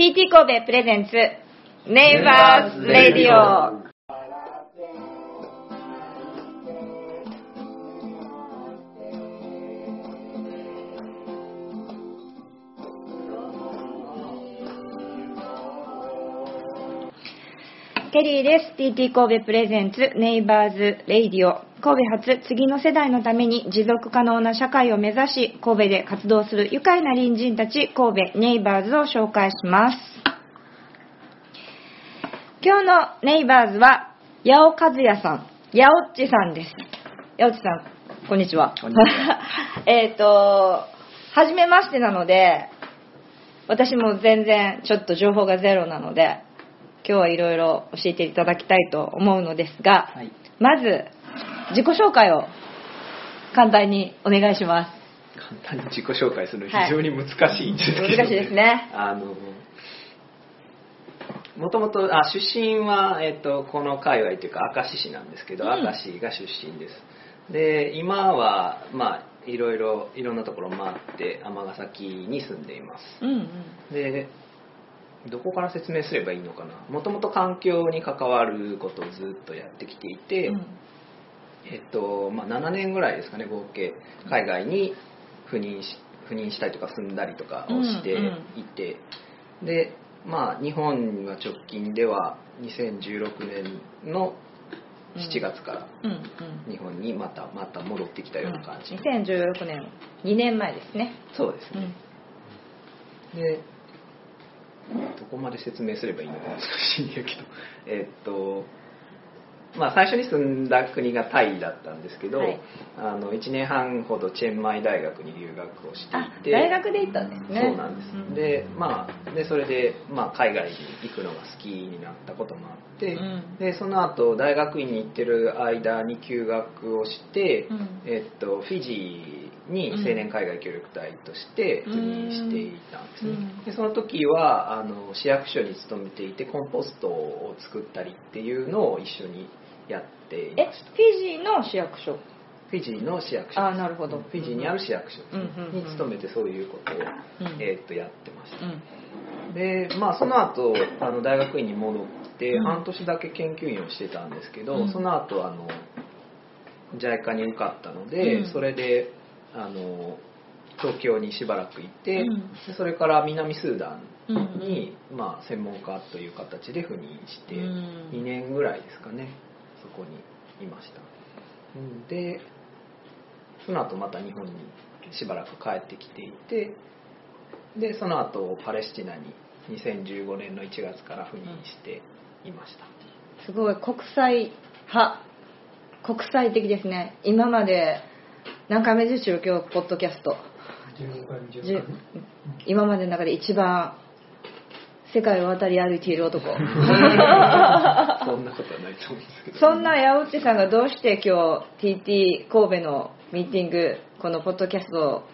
TT 神戸プレゼンツネイバーズレディオケリーです。TT 神戸プレゼンツネイバーズレディオ。神戸発次の世代のために持続可能な社会を目指し、神戸で活動する愉快な隣人たち、神戸ネイバーズを紹介します。今日のネイバーズは、八尾和也さん、八尾っちさんです。八尾っちさん、こんにちは。えっと、はじめましてなので、私も全然ちょっと情報がゼロなので、今日はいろいろ教えていただきたいと思うのですが、はいまず、自己紹介を簡単にお願いします。簡単に自己紹介するのはい。非常に難しいんですけど、難しいですね。あのもともとあ出身は、えっとこの界隈というか明石市なんですけど、うん。明石が出身です。で今はまあいろいろいろんなところ回って尼崎に住んでいます。うんうん。でどこから説明すればいいのかな。もともと環境に関わることをずっとやってきていて、うんえっとまあ、7年ぐらいですかね合計。海外に赴任し赴任したりとか住んだりとかをしていて、でまあ日本は直近では2016年の7月からうん。うん。日本にまたまた戻ってきたような感じ、2016年、2年前ですね。そうですね、うん。でどこまで説明すればいいのか難しいんだけど。えっとまあ最初に住んだ国がタイだったんですけど、はい。あの1年半ほどチェンマイ大学に留学をしてあい、て。大学で行ったんですね。そうなんです、うん。でまあでそれで、まあ、海外に行くのが好きになったこともあって、うん。でその後大学院に行ってる間に休学をして、うん。えっと、フィジーに青年海外協力隊として赴任していたんですね、うん。でその時はあの市役所に勤めていてコンポストを作ったりっていうのを一緒にやっていえ、ました。フィジーの市役所？フィジーの市役所あなるほど。フィジーにある市役所に勤めてそういうことを、うん。えーっとやってました、うん。でまあその後あの大学院に戻ってうん。半年だけ研究員をしてたんですけど、うん。その後あの JICA に受かったので、うん。それであの東京にしばらくいて、うん。でそれから南スーダうん。ンに、まあ、専門家という形で赴任してうん。2年ぐらいですかねそこにいました。うん。でその後また日本にしばらく帰ってきていてでその後パレスチナに2015年の1月から赴任していました、すごい国際派国際的ですね。今まで何回目でしょう今日ポッドキャスト。今までの中で一番世界を渡り歩いている男 そんなことはないと思うんですけど。そんな八内さんがどうして今日 TT 神戸のミーティングこのポッドキャスト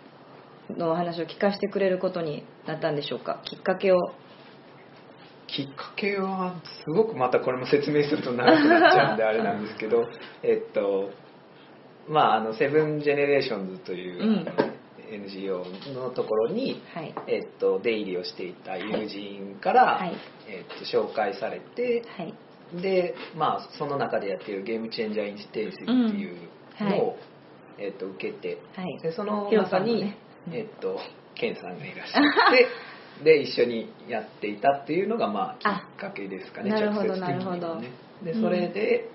のお話を聞かせてくれることになったんでしょうか？きっかけを。きっかけはすごくまたこれも説明すると長くなっちゃうんであれなんですけどえっとまああのセブンジェネレーションズという、うん。NGO のところに、はい。えっと、出入りをしていた友人から、はい。えっと、紹介されてはいで、まあ、その中でやっているゲームチェンジャーインステンシブっていうのを、えっと、受けてはい。でその中に、ねえっと、ケンさんがいらっしゃって で一緒にやっていたっていうのが、まあ、きっかけですかねあなるほどね。でうんそれで、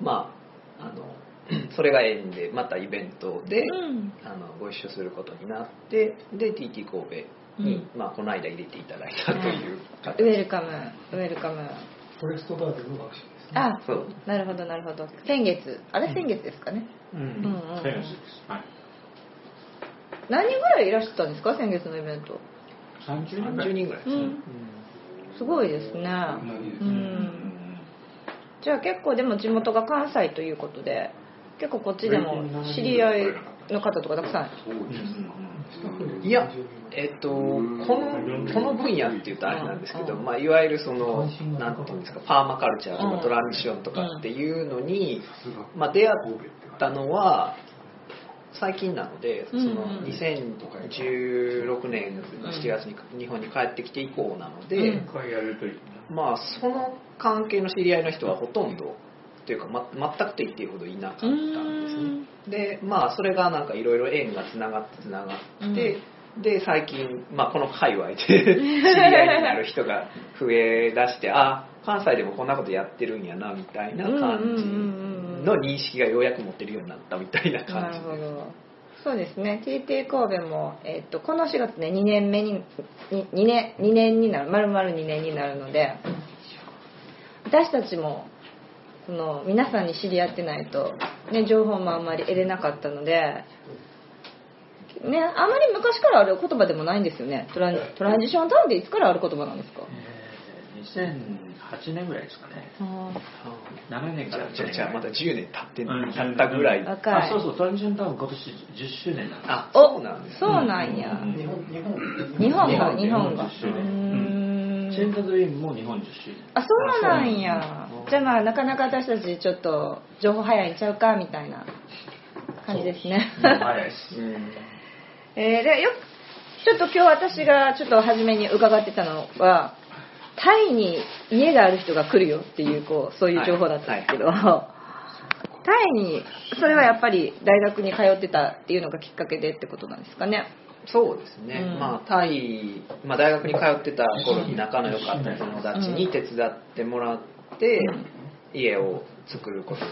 まああの それが縁でまたイベントで、うん。あのご一緒することになってで TT 神戸に、うん。まあ、この間入れていただいたという形。ウェルカムウェルカムフォレストガーデンの学習ですね。あそう。なるほどなるほど。先月。あれ先月ですかね、うん。うんうんうん。そうです。はい。何人ぐらいいらっしゃったんですか？先月のイベント。三十人ぐら30い。人ぐらいですね、うん。すごいですね。ううん。んじゃあ結構でも地元が関西ということで結構こっちでも知り合いの方とかたくさんいや、えっと、このこの分野っていうとあれなんですけど、うん。まあ、いわゆるそのなんていうんですかパーマカルチャーとうん。かトランジションとかっていうのに、まあ、出会ったのは最近なので、うん。その2016年の7月に日本に帰ってきて以降なので。まあその関係の知り合いの人はほとんどというか、ま、全くと言っていいほどいなかったんですね。でまあそれがなんかいろいろ縁がつながってつながって、で最近、まあ、この界隈で 知り合いになる人が増えだしてあ関西でもこんなことやってるんやなみたいな感じの認識がようやく持ってるようになったみたいなな感じるほど。そうですね。TT 神戸も、えっとこの4月で2年目にに 2, 年2年になる丸々2年になるので私たちもその皆さんに知り合ってないと、ね、情報もあんまり得れなかったので、ね、あんまり昔からある言葉でもないんですよね。トラントランジションタウンっていつからある言葉なんですか？えー2008年ぐらいですかね。7年からじゃあじゃあまだ10年経って経ったぐらい、若い。あ、そうそう、トランジションタウン今年10周年なんです。あおそうなんですそうなんや、うん。日本日本。日本が日日本本が10周年。うーん。チェンザドリームも日本10周年。あそうなんやじゃあまあなかなか私たちちょっと情報早いんちゃうかみたいな感じですね。うん早いです。う んえーでよちょっと今日私がちょっと初めに伺ってたのはタイに家がある人が来るよっていうこうそういう情報だったんですけど、タイにそれはやっぱり大学に通ってたっていうのがきっかけでってことなんですかね。そうですね、うん。まあタイ、まあ、大学に通ってた頃に仲の良かった友達に手伝ってもらって、家を作ることに。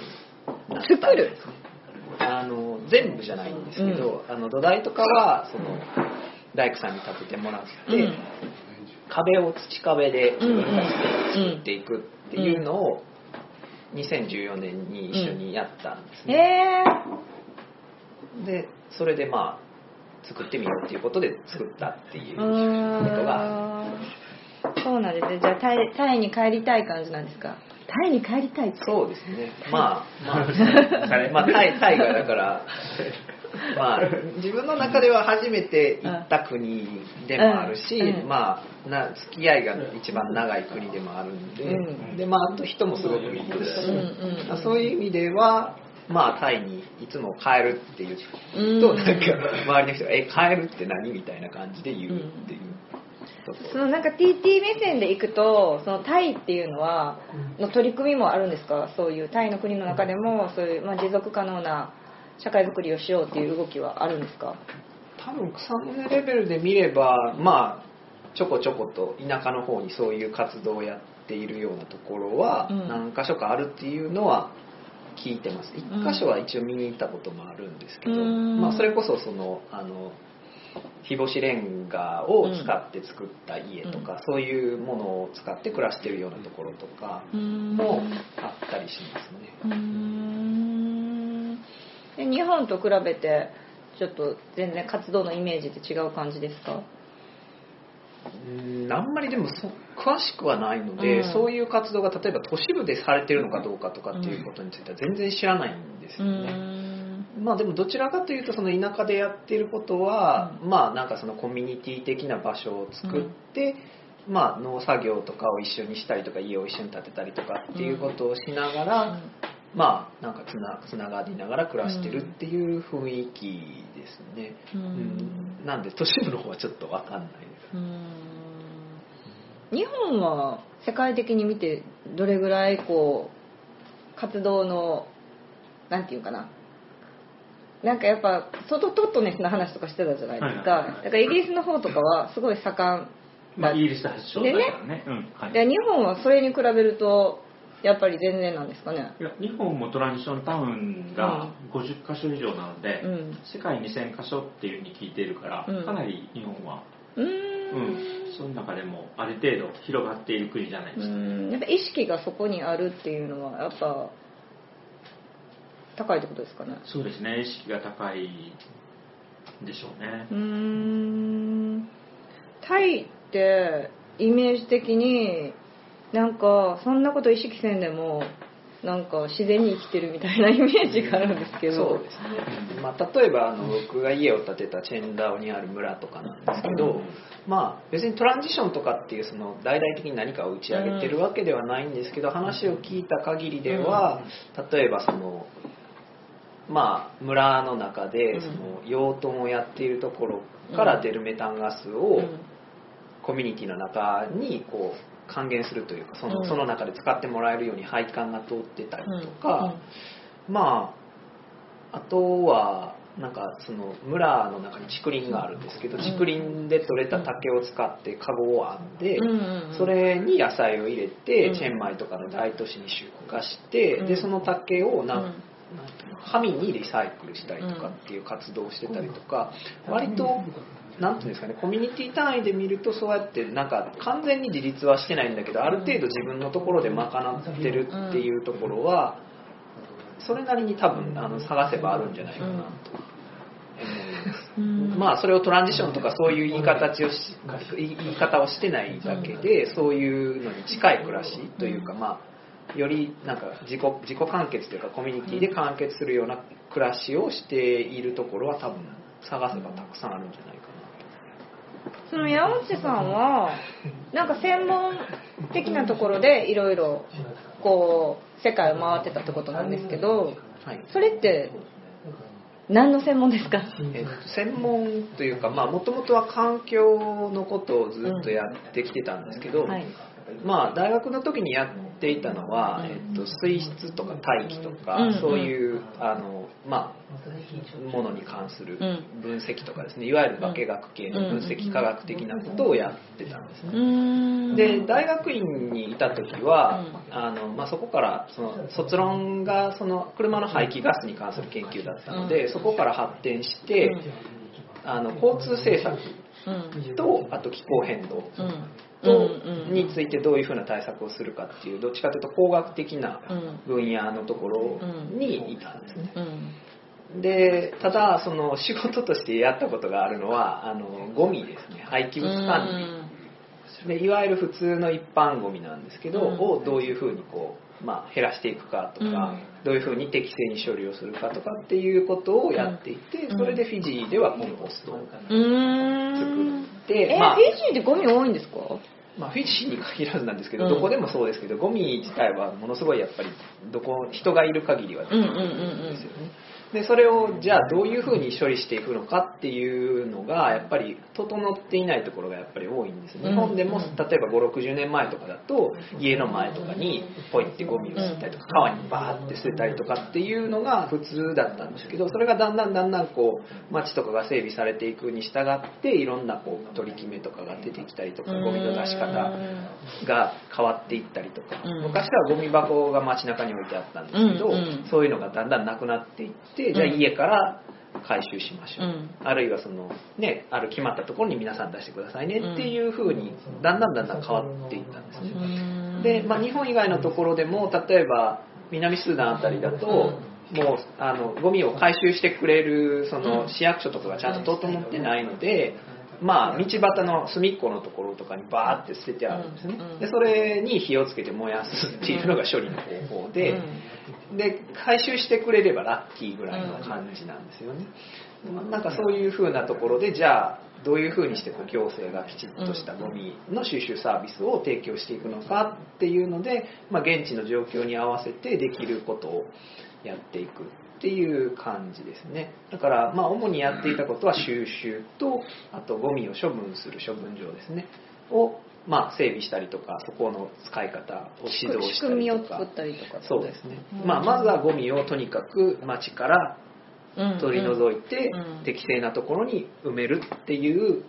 なった作る？あの全部じゃないんですけど、あの土台とかはその大工さんに建ててもらって、うん。壁を土壁で自分たちでうん作っていくっていうのを2014年に一緒にやったんですへね、えでそれでまあ作ってみようっていうことで作ったっていううことがそうなんですね。じゃあタイタイに帰りたい感じなんですか？タイに帰りたいって？そうですね。まあまあ誰まあタイ タイがだからまあ自分の中では初めて行った国でもあるし、うんうん。まあな付き合いが一番長い国でもあるんで、うんでまああと人もすごくいいですし、うんうんうん。そういう意味ではまあタイにいつも帰るって言うと、うん。なんか周りの人が「え帰るって何?」みたいな感じで言うっていうそのなんか TT 目線で行くとそのタイっていうのはの取り組みもあるんですか？そういうタイの国の中でもそういう、まあ、持続可能な社会づくりをしようっていう動きはあるんですか？多分草の根レベルで見ればまあちょこちょこと田舎の方にそういう活動をやっているようなところはうん。何箇所かあるっていうのは聞いてます。一箇所は一応見に行ったこともあるんですけど、うん。まあ、それこそそのあの日干しレンガを使って作った家とか、そういうものを使って暮らしてるようなところとかもあったりしますね。日本と比べてちょっと全然活動のイメージって違う感じですか？うんあんまりでもそ詳しくはないので、うん。そういう活動が例えば都市部でされてるのかどうかとかっていうことについては全然知らないんですうよね。んまあでもどちらかというとその田舎でやってることは、まあなんかそのコミュニティ的な場所を作って、まあ農作業とかを一緒にしたりとか家を一緒に建てたりとかっていうことをしながら、まあなんかつなつながりながら暮らしてるっていう雰囲気ですね。うん。うん。なんで都市部の方はちょっとわかんないです。うん。日本は世界的に見てどれぐらいこう活動のなんていうかななんかやっぱ外トットネスの話とかしてたじゃないですか、はいはい。だからイギリスの方とかはすごい盛んまあ、イギリス発祥だからね。うん。はい。で日本はそれに比べるとやっぱり全然なんですかね。いや日本もトランジションタウンが50カ所以上なので、うん。世界2000カ所っていうふうに聞いているから、うん。かなり日本は、うん。ん、その中でもある程度広がっている国じゃないでうすか。ん。やっぱ意識がそこにあるっていうのはやっぱ高いってことですかね。そうですね、意識が高いでしょうね。う。ーん。タイってイメージ的になんかそんなこと意識せんでもなんか自然に生きてるみたいなイメージがあるんですけど。そうですね、まあ、例えばあの僕が家を建てたチェンダオにある村とかなんですけど、うん。まあ、別にトランジションとかっていうその大々的に何かを打ち上げてるわけではないんですけど、話を聞いた限りでは、例えばそのまあ、村の中でその養豚をやっているところから出るメタンガスをコミュニティの中にこう還元するというかその,、その中で使ってもらえるように配管が通ってたりとか、まああとはなんかその村の中に竹林があるんですけど竹林で採れた竹を使ってカゴを編んでそれに野菜を入れてチェンマイとかの大都市に出荷してでその竹をなん紙にリサイクルしたりとかっていう活動をしてたりとか割と何ていうんですかねコミュニティ単位で見るとそうやってなんか完全に自立はしてないんだけどある程度自分のところで賄ってるっていうところはそれなりに多分あの探せばあるんじゃないかなと思います。まあそれをトランジションとかそういう言い方をし言い方をしてないだけでそういうのに近い暮らしというかまあよりなんか自己自己完結というかコミュニティで完結するような暮らしをしているところは多分探せばたくさんあるんじゃないかな。その八内さんはなんか専門的なところでいろいろこう世界を回ってたってことなんですけど、はい、それって何の専門ですか、え専門というかもともとは環境のことをずっとやってきてたんですけど、うんはい、まあ、大学の時にやっていたのは、えっと、水質とか大気とか、うん。そういうあの、まあ、ものに関する分析とかですね。いわゆる化学系の分析科学的なことをやってたんですね。で大学院にいた時はあの、まあ、そこからその卒論がその車の排気ガスに関する研究だったのでそこから発展してあの交通政策とあと気候変動。とについてどういうふうな対策をするかっていうどっちかというと工学的な分野のところにいたんですね。でただその仕事としてやったことがあるのはあのゴミですね。廃棄物管理。でいわゆる普通の一般ゴミなんですけど、をどういうふうにこう、まあ、減らしていくかとか、どういうふうに適正に処理をするかとかっていうことをやっていて、それでフィジーではコンポストを作って、まあ、フィジーでゴミ多いんですか？まあ、フィジーに限らずなんですけど、どこでもそうですけどゴミ自体はものすごいやっぱりどこ人がいる限りはですよね。でそれをじゃあどういうふうに処理していくのかっていうのがやっぱり整っていないところがやっぱり多いんです。日本でも例えば560年前とかだと家の前とかにポイってゴミを捨てたりとか川にバーって捨てたりとかっていうのが普通だったんですけどそれがだんだんだんだんこう街とかが整備されていくに従っていろんなこう取り決めとかが出てきたりとかゴミの出し方が変わっていったりとか。昔はゴミ箱が街中に置いてあったんですけどそういうのがだんだんなくなっていってて、じゃあ家から回収しましょう、うん、あるいはその、ね、ある決まったところに皆さん出してくださいねっていうふうにだんだんだんだん変わっていったんですね。で、まあ、日本以外のところでも例えば南スーダンあたりだと、もうあのゴミを回収してくれるその市役所とかがちゃんと整ってないので、まあ、道端の隅っこのところとかにバーって捨ててあるんですね。でそれに火をつけて燃やすっていうのが処理の方法で、で回収してくれればラッキーぐらいの感じなんですよね。なんかそういうふうなところでじゃあどういうふうにしてこう行政がきちっとしたゴミの収集サービスを提供していくのかっていうので、まあ、現地の状況に合わせてできることをやっていくっていう感じですね。だからまあ主にやっていたことは収集とあとゴミを処分する処分場ですね。をまあ、整備したりとかそこの使い方を指導したりとか。そうですね、まあ、まずはゴミをとにかく町から取り除いて適正なところに埋めるっていう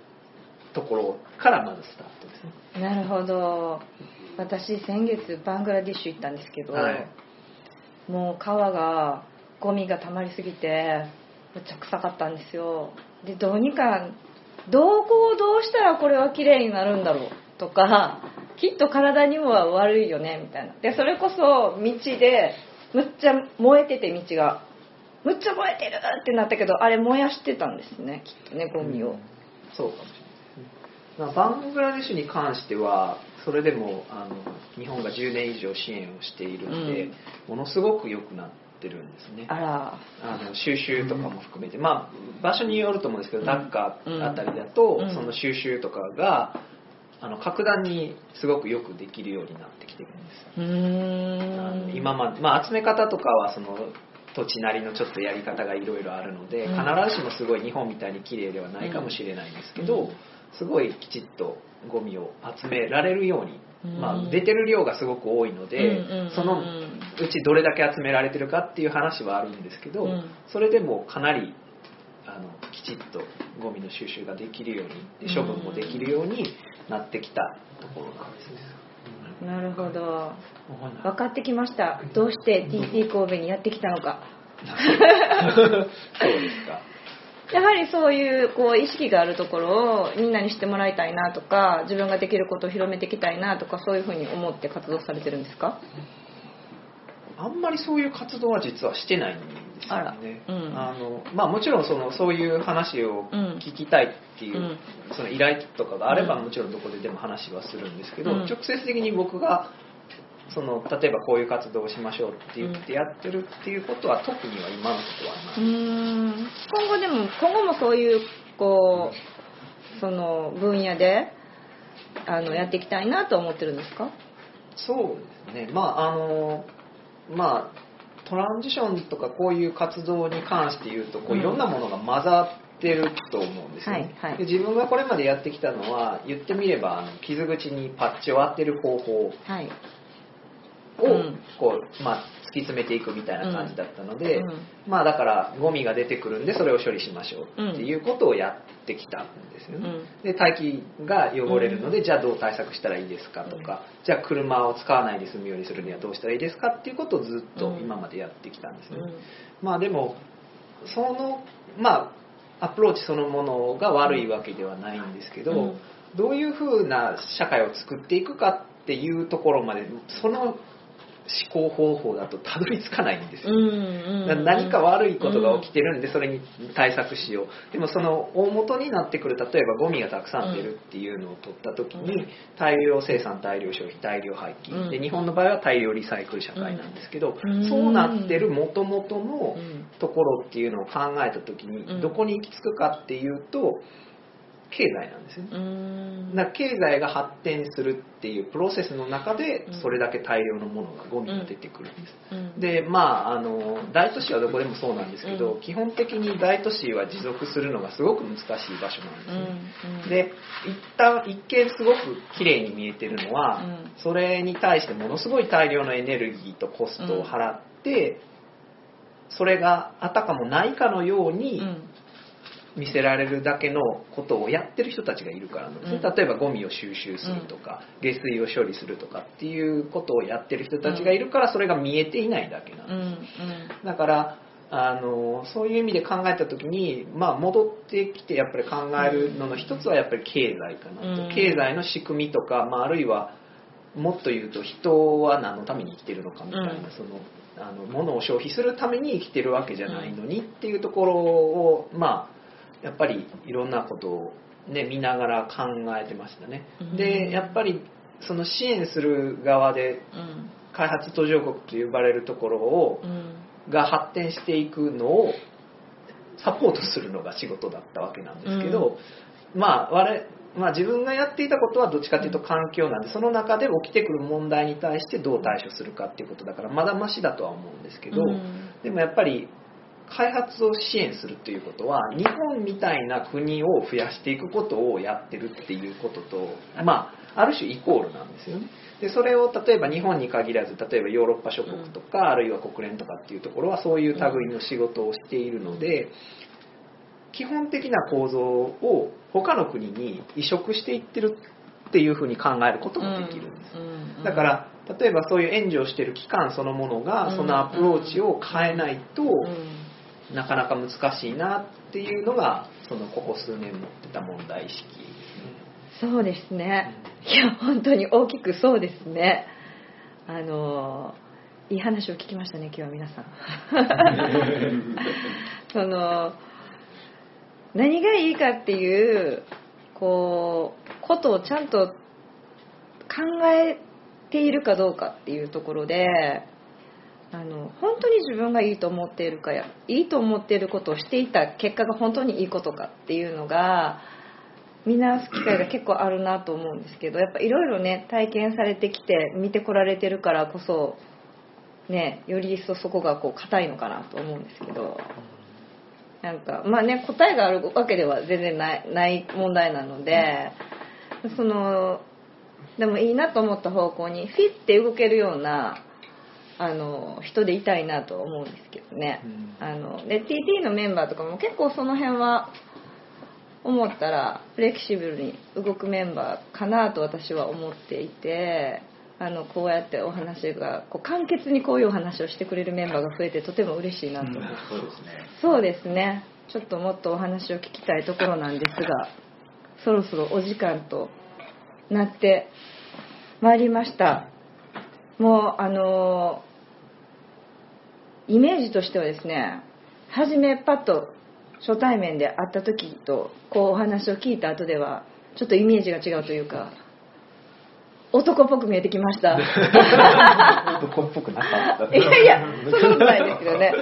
ところからまずスタートですね。なるほど。私先月バングラディッシュ行ったんですけど、はい、もう川がゴミが溜まりすぎてめっちゃ臭かったんですよ。でどうにかどこをどうしたらこれは綺麗になるんだろう？とかきっと体にも悪いよね？みたいな。でそれこそ道でむっちゃ燃えてて道が。むっちゃ燃えてるってなったけどあれ燃やしてたんですねきっとねゴミを、うん、そうかもしれない。ですねバングラデシュに関してはそれでもあの日本が10年以上支援をしているので、うん、ものすごく良くなってるんですね。あら。あの収集とかも含めて、まあ場所によると思うんですけど、ダッカあたりだと、その収集とかがあの格段にすごくよくできるようになってきてるんです今まで、まあ、集め方とかはその土地なりのちょっとやり方がいろいろあるので、必ずしもすごい日本みたいに綺麗ではないかもしれないんですけど、すごいきちっとゴミを集められるように、まあ、出てる量がすごく多いので、そのうちどれだけ集められてるかっていう話はあるんですけど、それでもかなりあのきちっとゴミの収集ができるように処分もできるようになってきたところなんですね。なるほど。分かってきました。どうして TT 神戸にやってきたのか。そうですかやはりそういうこう意識があるところをみんなに知ってもらいたいなとか自分ができることを広めていきたいなとかそういうふうに思って活動されてるんですか？あんまりそういう活動は実はしてないんですよね。あうん、あのまあ、もちろんそのそういう話を聞きたいっていう、うん、その依頼とかがあればもちろんどこででも話はするんですけど、うん、直接的に僕がその例えばこういう活動をしましょうって言ってやってるっていうことは特には今のことはない。今後でも今後もそういうこうその分野であのやっていきたいなと思ってるんですか？そうですね。まああのまあトランジションとかこういう活動に関して言うとこういろんなものが混ざってると思うんですよね、はいはい、で自分がこれまでやってきたのは言ってみればあの傷口にパッチを当てる方法をこう、まあ、突き詰めていくみたいな感じだったので、うん、まあだからゴミが出てくるんでそれを処理しましょうっていうことをやってきたんですよね、うん、で大気が汚れるのでじゃあどう対策したらいいですかとか、じゃあ車を使わないで済むようにするにはどうしたらいいですかっていうことをずっと今までやってきたんですね、まあでもそのまあアプローチそのものが悪いわけではないんですけど、どういうふうな社会を作っていくかっていうところまでその思考方法だとたどり着かないんですよ、何か悪いことが起きてるんでそれに対策しよう。でもその大元になってくる例えばゴミがたくさん出るっていうのを取った時に大量生産大量消費大量廃棄。で日本の場合は大量リサイクル社会なんですけどそうなってるもともとのところっていうのを考えた時にどこに行き着くかっていうと経済なんですよね。だから経済が発展するっていうプロセスの中でそれだけ大量のものがゴミが出てくるんです、うん、でまああの大都市はどこでもそうなんですけど、うん、基本的に大都市は持続するのがすごく難しい場所なんですね、うん、で一旦一見すごく綺麗に見えてるのは、それに対してものすごい大量のエネルギーとコストを払って、それがあたかもないかのように見せられるだけのことをやってる人たちがいるからなんです、うん、例えばゴミを収集するとか、うん、下水を処理するとかっていうことをやってる人たちがいるからそれが見えていないだけなんです、うん、だからあのそういう意味で考えた時に、まあ、戻ってきてやっぱり考えるのの一つはやっぱり経済かなと、経済の仕組みとか、まあ、あるいはもっと言うと人は何のために生きてるのかみたいな、そのあの物を消費するために生きてるわけじゃないのにっていうところをまあやっぱりいろんなことを、ね、見ながら考えてましたね。でやっぱりその支援する側で開発途上国と呼ばれるところを、が発展していくのをサポートするのが仕事だったわけなんですけど、まあ我まあ、自分がやっていたことはどっちかというと環境なんでその中で起きてくる問題に対してどう対処するかっていうことだからまだましだとは思うんですけど、でもやっぱり開発を支援するということは日本みたいな国を増やしていくことをやってるっていうことと、まあ、ある種イコールなんですよね。でそれを例えば日本に限らず例えばヨーロッパ諸国とか、うん、あるいは国連とかっていうところはそういう類の仕事をしているので、基本的な構造を他の国に移植していってるっていうふうに考えることもできるんです、だから例えばそういう援助をしている機関そのものがそのアプローチを変えないと、なかなか難しいなっていうのがそのここ数年持ってた問題意識。そうですね。いや本当に大きくそうですね。あのいい話を聞きましたね今日は皆さん。その何がいいかっていうこうことをちゃんと考えているかどうかっていうところであの本当に自分がいいと思っているかやいいと思っていることをしていた結果が本当にいいことかっていうのが見直す機会が結構あるなと思うんですけどやっぱいろいろね体験されてきて見てこられてるからこそねより一層そこがこう硬いのかなと思うんですけどなんかまあね答えがあるわけでは全然ないない問題なのでそのでもいいなと思った方向にフィッて動けるようなあの人でいたいなと思うんですけどね、うん、あので TT のメンバーとかも結構その辺は思ったらフレキシブルに動くメンバーかなと私は思っていてあのこうやってお話がこう簡潔にこういうお話をしてくれるメンバーが増えてとても嬉しいなと。思って、うん、そうですね。そうですね。ちょっともっとお話を聞きたいところなんですがそろそろお時間となってまいりました。もうあのイメージとしてはですね初めパッと初対面で会った時とこうお話を聞いた後ではちょっとイメージが違うというか男っぽく見えてきました。男っぽくなかった。いやいやそんなことないですけどね。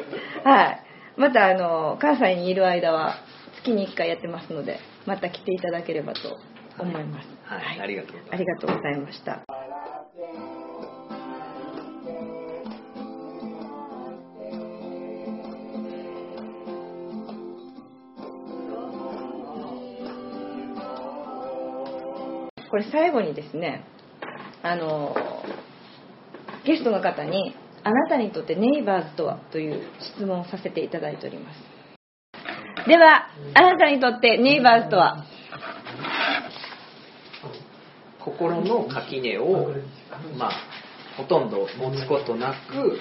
はい。またあの関西にいる間は月に1回やってますのでまた来ていただければと思います、はい、はい、ありがとうありがとうございましたれ最後にですねあのゲストの方に「あなたにとってネイバーズとは?」という質問をさせていただいております。ではあなたにとってネイバーズとは？心の垣根を、まあ、ほとんど持つことなく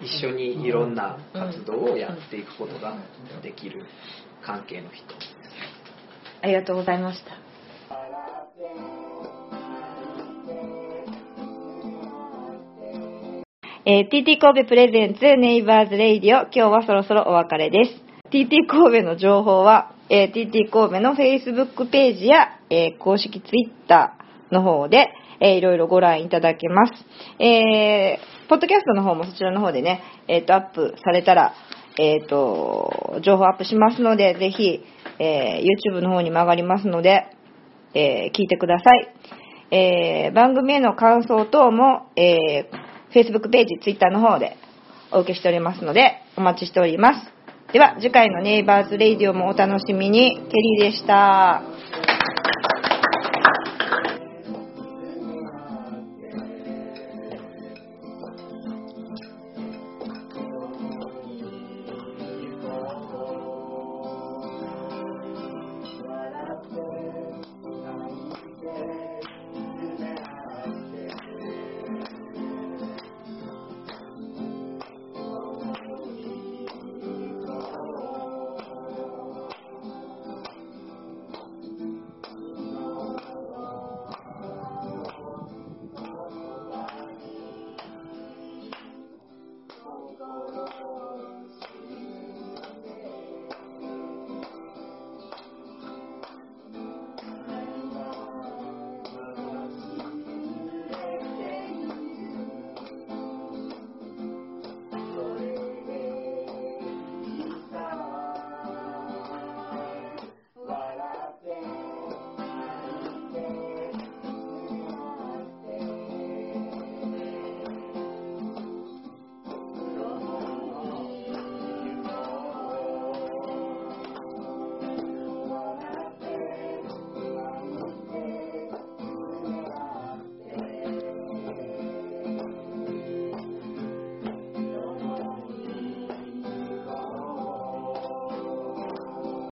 一緒にいろんな活動をやっていくことができる関係の人。ありがとうございましたえー、TT 神戸プレゼンツネイバーズレイディオ今日はそろそろお別れです TT 神戸の情報は、えー、TT 神戸の Facebook ページや、えー、公式 Twitter の方で、えー、いろいろご覧いただけます。えー、ポッドキャストの方もそちらの方でね、えっ、ー、と、アップされたら、えっ、ー、と、情報アップしますので、ぜひ、えー、YouTube の方にも上がりますので、えー、聞いてください。えー、番組への感想等も、えー、Facebook ページ、Twitter の方でお受けしておりますので、お待ちしております。では、次回のネイバーズレイディオもお楽しみに。ケリーでした。